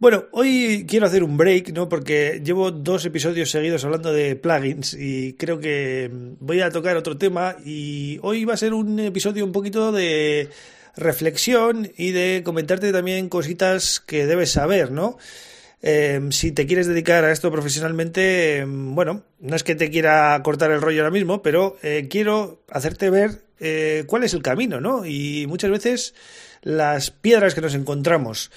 Bueno, hoy quiero hacer un break, ¿no? Porque llevo dos episodios seguidos hablando de plugins y creo que voy a tocar otro tema y hoy va a ser un episodio un poquito de reflexión y de comentarte también cositas que debes saber, ¿no? Eh, si te quieres dedicar a esto profesionalmente, bueno, no es que te quiera cortar el rollo ahora mismo, pero eh, quiero hacerte ver eh, cuál es el camino, ¿no? Y muchas veces las piedras que nos encontramos.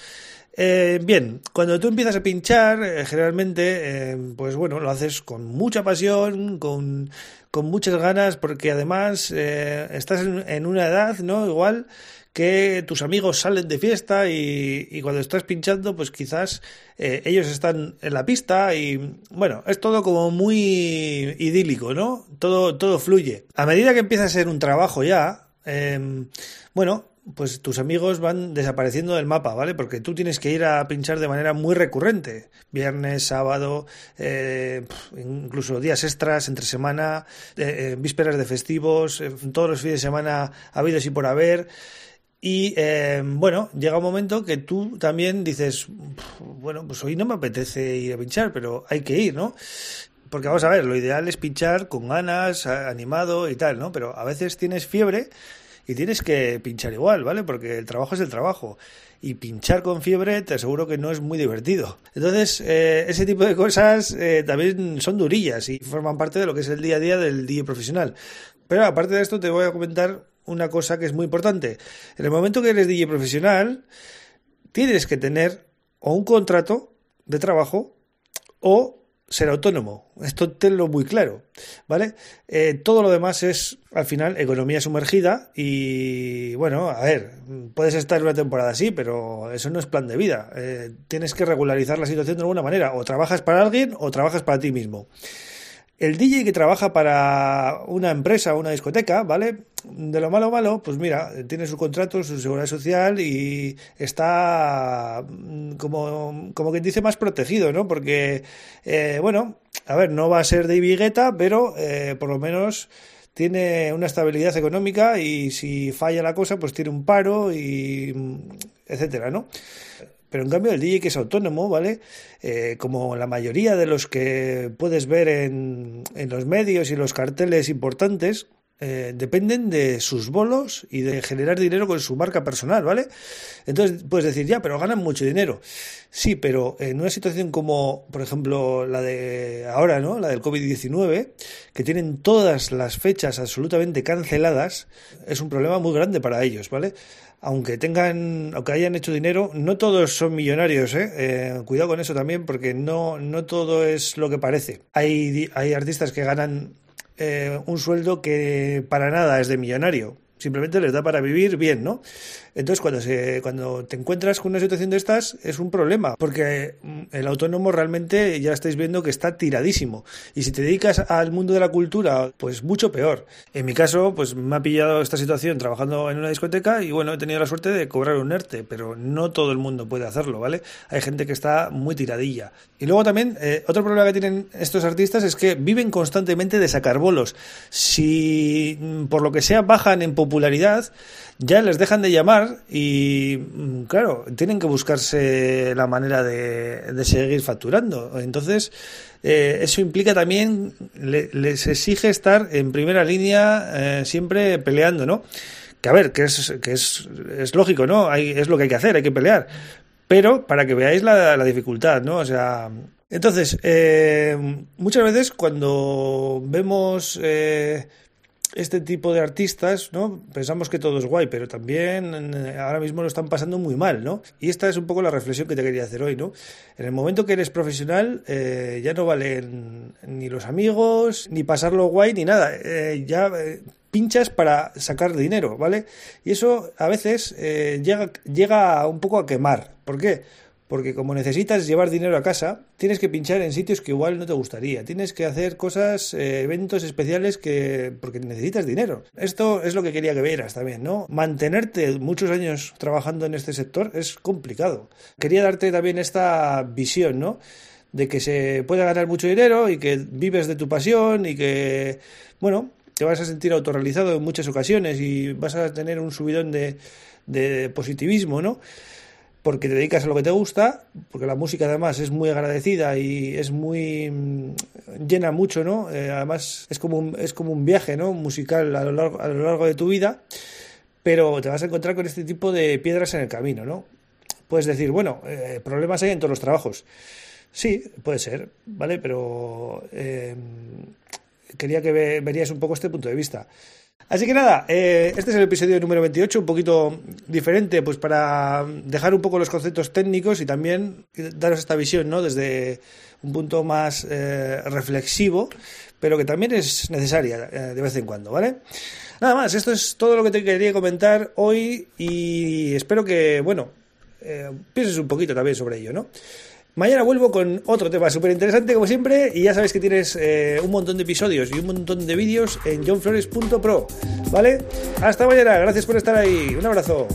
Eh, bien, cuando tú empiezas a pinchar, eh, generalmente, eh, pues bueno, lo haces con mucha pasión, con, con muchas ganas, porque además estás en, una edad, ¿no? Igual que tus amigos salen de fiesta y, y cuando estás pinchando, pues quizás ellos están en la pista y bueno, es todo como muy idílico, ¿no? Todo, todo fluye. A medida que empieza a ser un trabajo ya, bueno, pues tus amigos van desapareciendo del mapa, ¿vale? Porque tú tienes que ir a pinchar de manera muy recurrente. Viernes, sábado, eh, incluso días extras, entre semana, eh, eh vísperas de festivos, eh, todos los fines de semana habidos y por haber. Y eh, bueno, llega un momento que tú también dices, bueno, pues hoy no me apetece ir a pinchar, pero hay que ir, ¿no? Porque vamos a ver, lo ideal es pinchar con ganas, animado y tal, ¿no? Pero a veces tienes fiebre y tienes que pinchar igual, ¿vale? Porque el trabajo es el trabajo. Y pinchar con fiebre te aseguro que no es muy divertido. Entonces, eh, ese tipo de cosas eh, también son durillas y forman parte de lo que es el día a día del DJ profesional. Pero aparte de esto, te voy a comentar una cosa que es muy importante. En el momento que eres DJ profesional, tienes que tener o un contrato de trabajo o ser autónomo. Esto tenlo muy claro, ¿vale? Eh, todo lo demás es, al final, economía sumergida y, bueno, a ver, puedes estar una temporada así, pero eso no es plan de vida. Eh, tienes que regularizar la situación de alguna manera. O trabajas para alguien o trabajas para ti mismo. El DJ que trabaja para una empresa una discoteca, ¿vale? De lo malo malo, pues mira, tiene su contrato, su seguridad social y está mm, como, como quien dice más protegido, ¿no? Porque, eh, bueno, a ver, no va a ser de Guetta, pero eh, por lo menos tiene una estabilidad económica y si falla la cosa, pues tiene un paro y mm, etcétera, ¿no? Pero en cambio el DJ que es autónomo, ¿vale? Eh, como la mayoría de los que puedes ver en, en los medios y los carteles importantes, eh, dependen de sus bolos y de generar dinero con su marca personal, ¿vale? Entonces puedes decir, ya, pero ganan mucho dinero. Sí, pero en una situación como, por ejemplo, la de ahora, ¿no? La del COVID-19, que tienen todas las fechas absolutamente canceladas, es un problema muy grande para ellos, ¿vale? aunque tengan, aunque hayan hecho dinero, no todos son millonarios, ¿eh? eh cuidado con eso también, porque no, no todo es lo que parece. Hay, hay artistas que ganan eh, un sueldo que para nada es de millonario simplemente les da para vivir bien, ¿no? Entonces, cuando, se, cuando te encuentras con una situación de estas, es un problema, porque el autónomo realmente ya estáis viendo que está tiradísimo. Y si te dedicas al mundo de la cultura, pues mucho peor. En mi caso, pues me ha pillado esta situación trabajando en una discoteca y bueno, he tenido la suerte de cobrar un ERTE, pero no todo el mundo puede hacerlo, ¿vale? Hay gente que está muy tiradilla. Y luego también, eh, otro problema que tienen estos artistas es que viven constantemente de sacar bolos. Si mm, por lo que sea bajan en popularidad, ya les dejan de llamar y, mm, claro, tienen que buscarse la manera de, de seguir facturando. Entonces, eh, eso implica también, le, les exige estar en primera línea eh, siempre peleando, ¿no? Que a ver, que es, que es, es lógico, ¿no? Hay, es lo que hay que hacer, hay que pelear. Pero para que veáis la, la dificultad, ¿no? O sea, entonces, eh, muchas veces cuando vemos eh, este tipo de artistas, ¿no? Pensamos que todo es guay, pero también eh, ahora mismo lo están pasando muy mal, ¿no? Y esta es un poco la reflexión que te quería hacer hoy, ¿no? En el momento que eres profesional, eh, ya no valen ni los amigos, ni pasarlo guay, ni nada. Eh, ya pinchas para sacar dinero, ¿vale? Y eso a veces llega, llega un poco a quemar. ¿Por qué? Porque como necesitas llevar dinero a casa, tienes que pinchar en sitios que igual no te gustaría. Tienes que hacer cosas, eh, eventos especiales que porque necesitas dinero. Esto es lo que quería que vieras también, ¿no? Mantenerte muchos años trabajando en este sector es complicado. Quería darte también esta visión, ¿no? De que se puede ganar mucho dinero y que vives de tu pasión y que, bueno, te vas a sentir autorrealizado en muchas ocasiones y vas a tener un subidón de, de positivismo, ¿no? Porque te dedicas a lo que te gusta, porque la música además es muy agradecida y es muy mm, llena mucho, ¿no? Eh, además es como un, es como un viaje, ¿no? Musical a lo, largo, a lo largo de tu vida, pero te vas a encontrar con este tipo de piedras en el camino, ¿no? Puedes decir, bueno, eh, problemas hay en todos los trabajos. Sí, puede ser, ¿vale? Pero eh, quería que verías un poco este punto de vista. Así que nada, eh, este es el episodio número 28, un poquito diferente, pues para dejar un poco los conceptos técnicos y también daros esta visión, ¿no? Desde un punto más eh, reflexivo, pero que también es necesaria eh, de vez en cuando, ¿vale? Nada más, esto es todo lo que te quería comentar hoy y espero que, bueno, pienses un poquito también sobre ello, ¿no? Mañana vuelvo con otro tema súper interesante como siempre y ya sabes que tienes eh, un montón de episodios y un montón de vídeos en johnflores.pro, ¿vale? Hasta mañana, gracias por estar ahí, un abrazo.